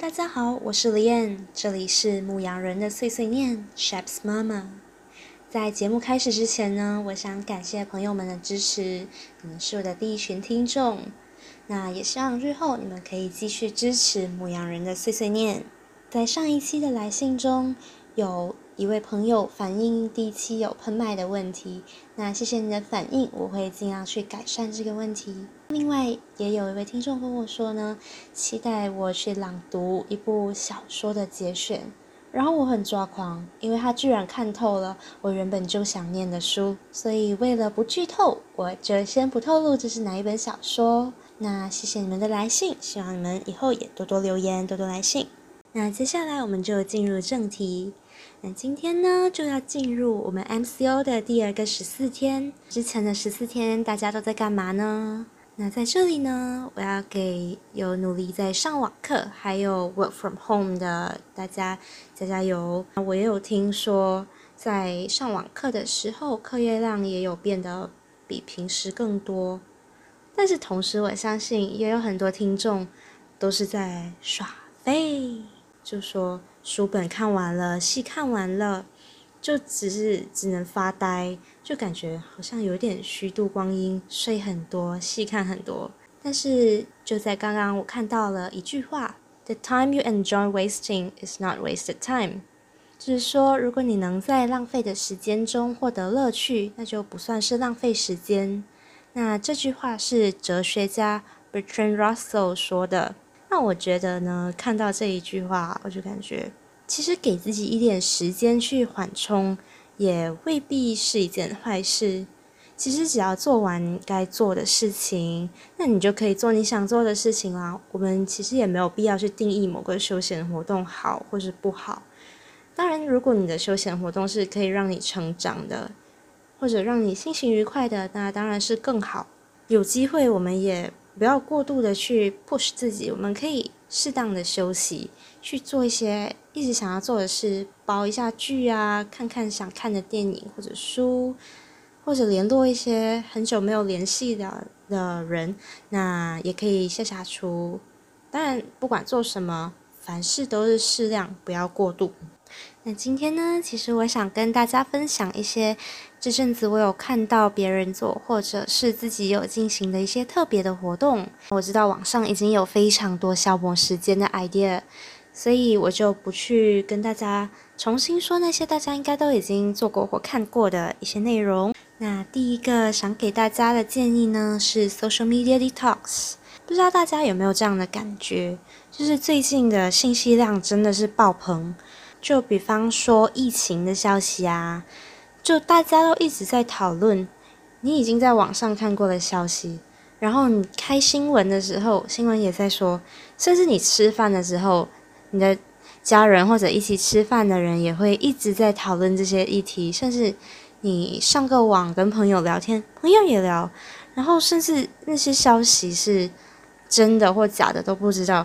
大家好，我是李燕，这里是牧羊人的碎碎念 s h e p s Mama。在节目开始之前呢，我想感谢朋友们的支持，你们是我的第一群听众。那也希望日后你们可以继续支持牧羊人的碎碎念。在上一期的来信中，有一位朋友反映第一期有喷麦的问题，那谢谢你的反应，我会尽量去改善这个问题。另外，也有一位听众跟我说呢，期待我去朗读一部小说的节选，然后我很抓狂，因为他居然看透了我原本就想念的书，所以为了不剧透，我就先不透露这是哪一本小说。那谢谢你们的来信，希望你们以后也多多留言，多多来信。那接下来我们就进入正题。那今天呢，就要进入我们 MCO 的第二个十四天。之前的十四天，大家都在干嘛呢？那在这里呢，我要给有努力在上网课，还有 work from home 的大家加加油。我也有听说，在上网课的时候，课业量也有变得比平时更多。但是同时，我相信也有很多听众都是在耍废，就说书本看完了，戏看完了。就只是只能发呆，就感觉好像有点虚度光阴，睡很多，戏看很多。但是就在刚刚，我看到了一句话：“The time you enjoy wasting is not wasted time。”就是说，如果你能在浪费的时间中获得乐趣，那就不算是浪费时间。那这句话是哲学家 Bertrand Russell 说的。那我觉得呢，看到这一句话，我就感觉。其实给自己一点时间去缓冲，也未必是一件坏事。其实只要做完该做的事情，那你就可以做你想做的事情啦。我们其实也没有必要去定义某个休闲活动好或是不好。当然，如果你的休闲活动是可以让你成长的，或者让你心情愉快的，那当然是更好。有机会，我们也不要过度的去 push 自己，我们可以适当的休息，去做一些。一直想要做的事煲一下剧啊，看看想看的电影或者书，或者联络一些很久没有联系的的人，那也可以下下厨。当然，不管做什么，凡事都是适量，不要过度。那今天呢，其实我想跟大家分享一些这阵子我有看到别人做，或者是自己有进行的一些特别的活动。我知道网上已经有非常多消磨时间的 idea。所以我就不去跟大家重新说那些大家应该都已经做过或看过的一些内容。那第一个想给大家的建议呢是 social media detox。不知道大家有没有这样的感觉？就是最近的信息量真的是爆棚。就比方说疫情的消息啊，就大家都一直在讨论你已经在网上看过的消息，然后你开新闻的时候，新闻也在说，甚至你吃饭的时候。你的家人或者一起吃饭的人也会一直在讨论这些议题，甚至你上个网跟朋友聊天，朋友也聊，然后甚至那些消息是真的或假的都不知道，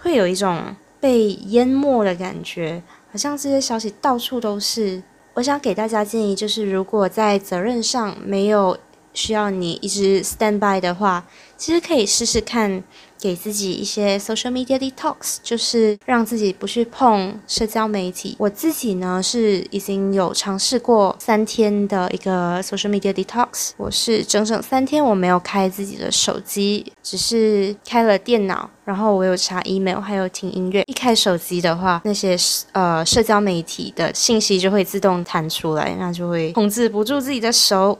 会有一种被淹没的感觉，好像这些消息到处都是。我想给大家建议，就是如果在责任上没有需要你一直 stand by 的话，其实可以试试看。给自己一些 social media detox，就是让自己不去碰社交媒体。我自己呢是已经有尝试过三天的一个 social media detox，我是整整三天我没有开自己的手机，只是开了电脑，然后我有查 email，还有听音乐。一开手机的话，那些呃社交媒体的信息就会自动弹出来，那就会控制不住自己的手。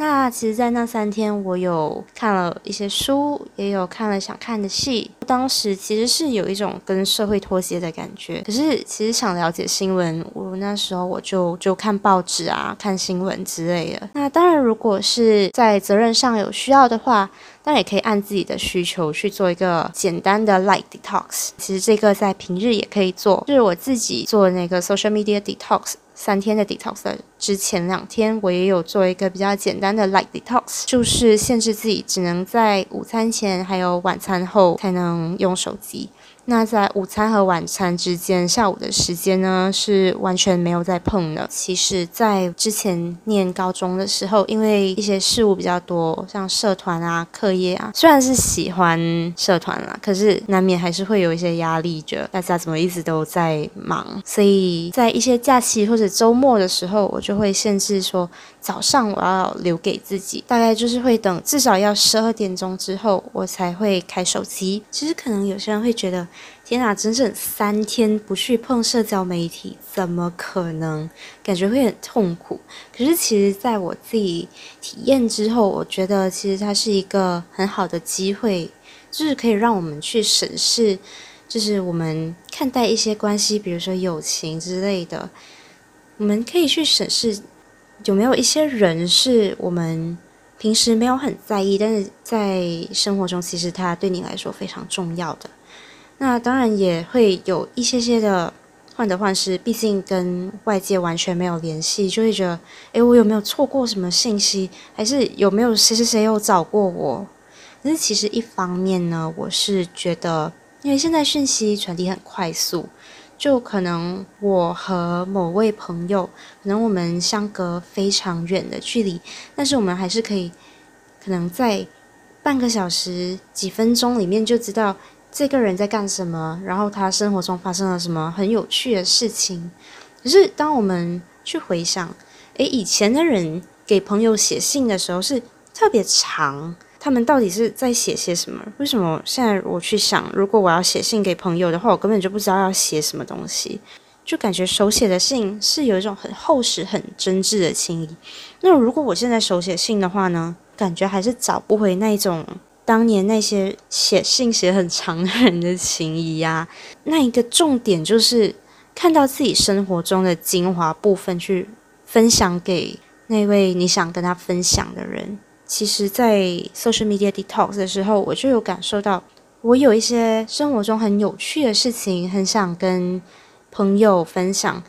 那其实，在那三天，我有看了一些书，也有看了想看的戏。当时其实是有一种跟社会脱节的感觉。可是，其实想了解新闻，我那时候我就就看报纸啊，看新闻之类的。那当然，如果是在责任上有需要的话，当然也可以按自己的需求去做一个简单的 light detox。其实这个在平日也可以做，就是我自己做那个 social media detox。三天的 detox 之前两天，我也有做一个比较简单的 light detox，就是限制自己只能在午餐前还有晚餐后才能用手机。那在午餐和晚餐之间，下午的时间呢是完全没有在碰的。其实，在之前念高中的时候，因为一些事务比较多，像社团啊、课业啊，虽然是喜欢社团啦，可是难免还是会有一些压力，觉得大家怎么一直都在忙。所以在一些假期或者周末的时候，我就会限制说，早上我要留给自己，大概就是会等至少要十二点钟之后，我才会开手机。其实可能有些人会觉得。天啊，整整三天不去碰社交媒体，怎么可能？感觉会很痛苦。可是其实，在我自己体验之后，我觉得其实它是一个很好的机会，就是可以让我们去审视，就是我们看待一些关系，比如说友情之类的，我们可以去审视有没有一些人是我们平时没有很在意，但是在生活中其实他对你来说非常重要的。那当然也会有一些些的患得患失，毕竟跟外界完全没有联系，就会觉得，诶，我有没有错过什么信息？还是有没有谁谁谁有找过我？但是其实一方面呢，我是觉得，因为现在讯息传递很快速，就可能我和某位朋友，可能我们相隔非常远的距离，但是我们还是可以，可能在半个小时、几分钟里面就知道。这个人在干什么？然后他生活中发生了什么很有趣的事情？可是当我们去回想，诶，以前的人给朋友写信的时候是特别长，他们到底是在写些什么？为什么现在我去想，如果我要写信给朋友的话，我根本就不知道要写什么东西，就感觉手写的信是有一种很厚实、很真挚的情谊。那如果我现在手写信的话呢？感觉还是找不回那种。当年那些写信写很长的人的情谊呀，那一个重点就是看到自己生活中的精华部分，去分享给那位你想跟他分享的人。其实，在 social media detox 的时候，我就有感受到，我有一些生活中很有趣的事情，很想跟朋友分享，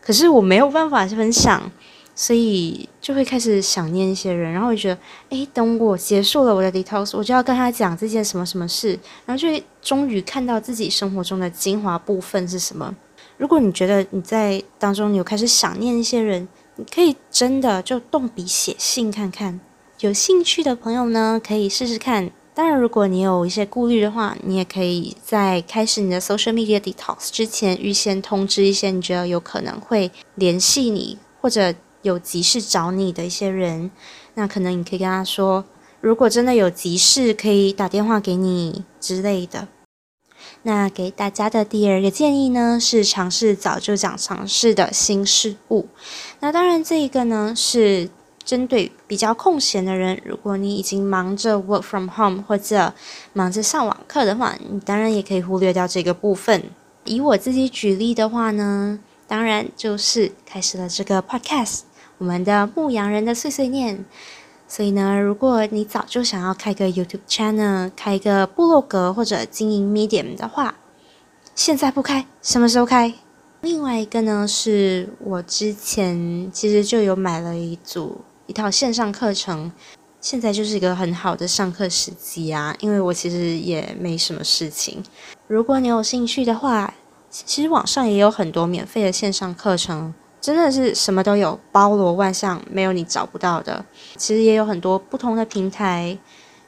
可是我没有办法分享。所以就会开始想念一些人，然后就觉得，哎，等我结束了我的 detox，我就要跟他讲这件什么什么事，然后就会终于看到自己生活中的精华部分是什么。如果你觉得你在当中有开始想念一些人，你可以真的就动笔写信看看。有兴趣的朋友呢，可以试试看。当然，如果你有一些顾虑的话，你也可以在开始你的 social media detox 之前，预先通知一些你觉得有可能会联系你或者。有急事找你的一些人，那可能你可以跟他说，如果真的有急事，可以打电话给你之类的。那给大家的第二个建议呢，是尝试早就想尝试的新事物。那当然，这一个呢是针对比较空闲的人。如果你已经忙着 work from home 或者忙着上网课的话，你当然也可以忽略掉这个部分。以我自己举例的话呢，当然就是开始了这个 podcast。我们的牧羊人的碎碎念，所以呢，如果你早就想要开个 YouTube channel，开一个部落格或者经营 Medium 的话，现在不开，什么时候开？另外一个呢，是我之前其实就有买了一组一套线上课程，现在就是一个很好的上课时机啊，因为我其实也没什么事情。如果你有兴趣的话，其实网上也有很多免费的线上课程。真的是什么都有，包罗万象，没有你找不到的。其实也有很多不同的平台，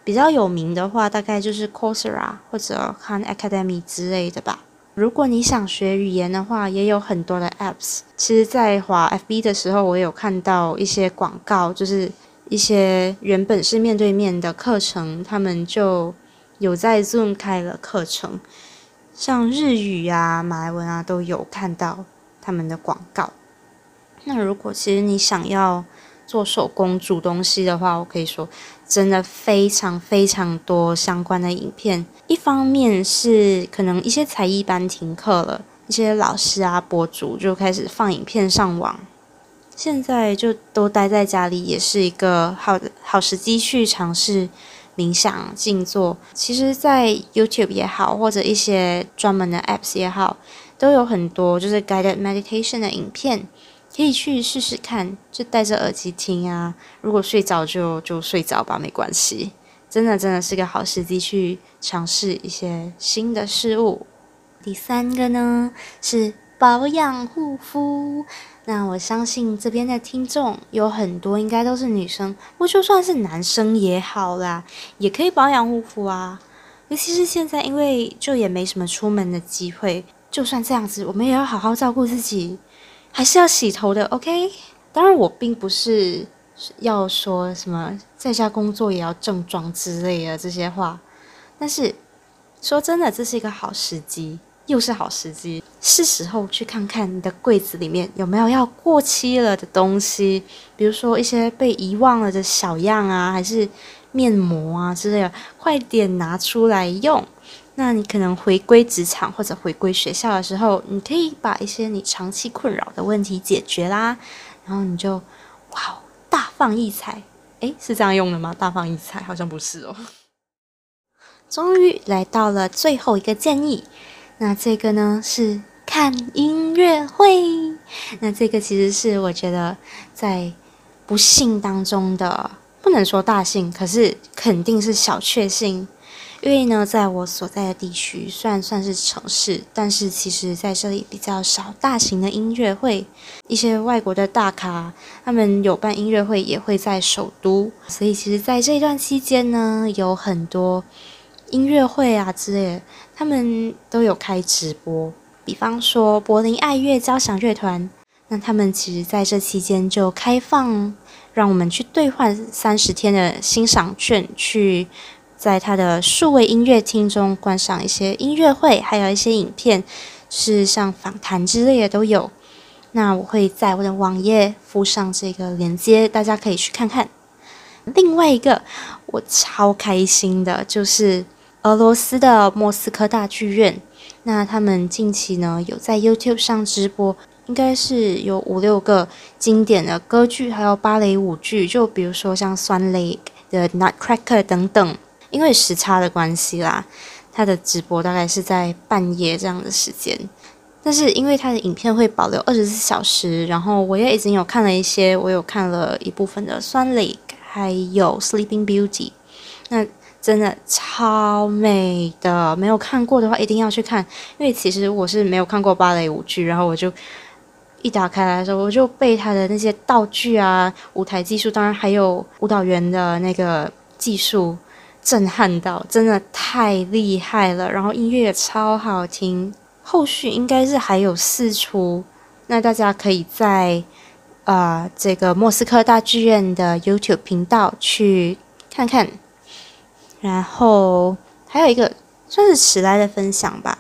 比较有名的话，大概就是 Coursera 或者 Khan Academy 之类的吧。如果你想学语言的话，也有很多的 apps。其实，在华 FB 的时候，我有看到一些广告，就是一些原本是面对面的课程，他们就有在 Zoom 开了课程，像日语啊、马来文啊都有看到他们的广告。那如果其实你想要做手工煮东西的话，我可以说真的非常非常多相关的影片。一方面是可能一些才艺班停课了，一些老师啊博主就开始放影片上网，现在就都待在家里，也是一个好好时机去尝试冥想静坐。其实，在 YouTube 也好，或者一些专门的 Apps 也好，都有很多就是 guided meditation 的影片。可以去试试看，就戴着耳机听啊。如果睡着就就睡着吧，没关系。真的真的是个好时机去尝试一些新的事物。第三个呢是保养护肤。那我相信这边的听众有很多应该都是女生，或就算是男生也好啦，也可以保养护肤啊。尤其是现在，因为就也没什么出门的机会，就算这样子，我们也要好好照顾自己，还是要洗头的。OK，当然我并不是要说什么在家工作也要正装之类的这些话，但是说真的，这是一个好时机。又是好时机，是时候去看看你的柜子里面有没有要过期了的东西，比如说一些被遗忘了的小样啊，还是面膜啊之类的，快点拿出来用。那你可能回归职场或者回归学校的时候，你可以把一些你长期困扰的问题解决啦，然后你就哇，大放异彩。诶，是这样用的吗？大放异彩好像不是哦。终于来到了最后一个建议。那这个呢是看音乐会，那这个其实是我觉得在不幸当中的不能说大幸，可是肯定是小确幸，因为呢，在我所在的地区虽然算是城市，但是其实在这里比较少大型的音乐会，一些外国的大咖他们有办音乐会也会在首都，所以其实在这一段期间呢，有很多。音乐会啊之类的，他们都有开直播。比方说柏林爱乐交响乐团，那他们其实在这期间就开放，让我们去兑换三十天的欣赏券，去在他的数位音乐厅中观赏一些音乐会，还有一些影片，是像访谈之类的都有。那我会在我的网页附上这个链接，大家可以去看看。另外一个我超开心的就是。俄罗斯的莫斯科大剧院，那他们近期呢有在 YouTube 上直播，应该是有五六个经典的歌剧，还有芭蕾舞剧，就比如说像《酸雷》的《Nutcracker》等等。因为时差的关系啦，他的直播大概是在半夜这样的时间，但是因为他的影片会保留二十四小时，然后我也已经有看了一些，我有看了一部分的《酸 Lake》，还有《Sleeping Beauty》，那。真的超美的，没有看过的话一定要去看。因为其实我是没有看过芭蕾舞剧，然后我就一打开来的时候，我就被他的那些道具啊、舞台技术，当然还有舞蹈员的那个技术震撼到，真的太厉害了。然后音乐也超好听，后续应该是还有四出，那大家可以在啊这个莫斯科大剧院的 YouTube 频道去看看。然后还有一个算是迟来的分享吧。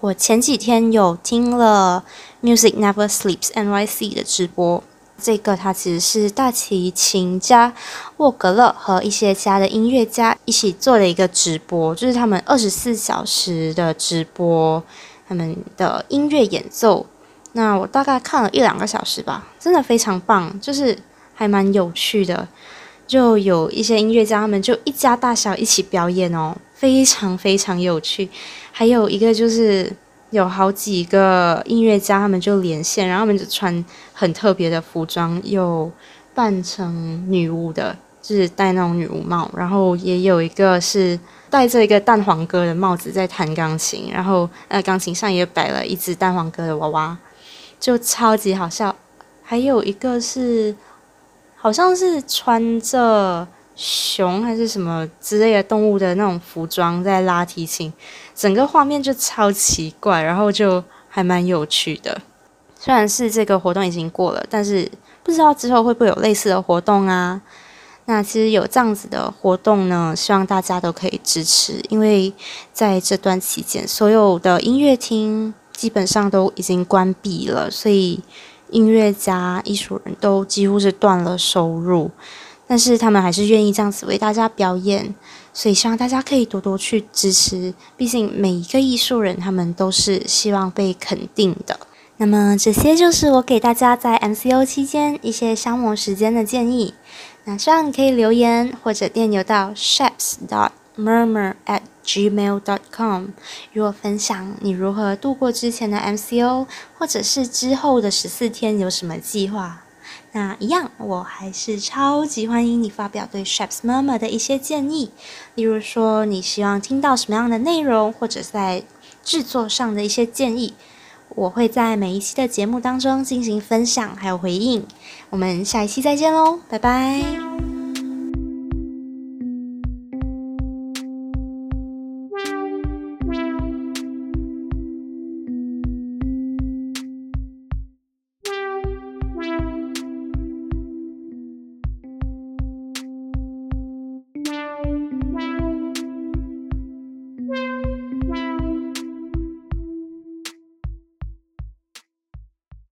我前几天有听了 Music Never Sleeps NYC 的直播，这个它其实是大提琴家沃格勒和一些家的音乐家一起做的一个直播，就是他们二十四小时的直播，他们的音乐演奏。那我大概看了一两个小时吧，真的非常棒，就是还蛮有趣的。就有一些音乐家，他们就一家大小一起表演哦，非常非常有趣。还有一个就是有好几个音乐家，他们就连线，然后他们就穿很特别的服装，又扮成女巫的，就是戴那种女巫帽。然后也有一个是戴着一个蛋黄哥的帽子在弹钢琴，然后呃钢琴上也摆了一只蛋黄哥的娃娃，就超级好笑。还有一个是。好像是穿着熊还是什么之类的动物的那种服装在拉提琴，整个画面就超奇怪，然后就还蛮有趣的。虽然是这个活动已经过了，但是不知道之后会不会有类似的活动啊？那其实有这样子的活动呢，希望大家都可以支持，因为在这段期间，所有的音乐厅基本上都已经关闭了，所以。音乐家、艺术人都几乎是断了收入，但是他们还是愿意这样子为大家表演，所以希望大家可以多多去支持。毕竟每一个艺术人，他们都是希望被肯定的。那么这些就是我给大家在 MCO 期间一些消磨时间的建议。那希望你可以留言或者电邮到 shapes dot murmur at gmail dot com 与我分享你如何度过之前的 MCO，或者是之后的十四天有什么计划。那一样，我还是超级欢迎你发表对 Shaps 妈妈的一些建议，例如说你希望听到什么样的内容，或者在制作上的一些建议，我会在每一期的节目当中进行分享还有回应。我们下一期再见喽，拜拜。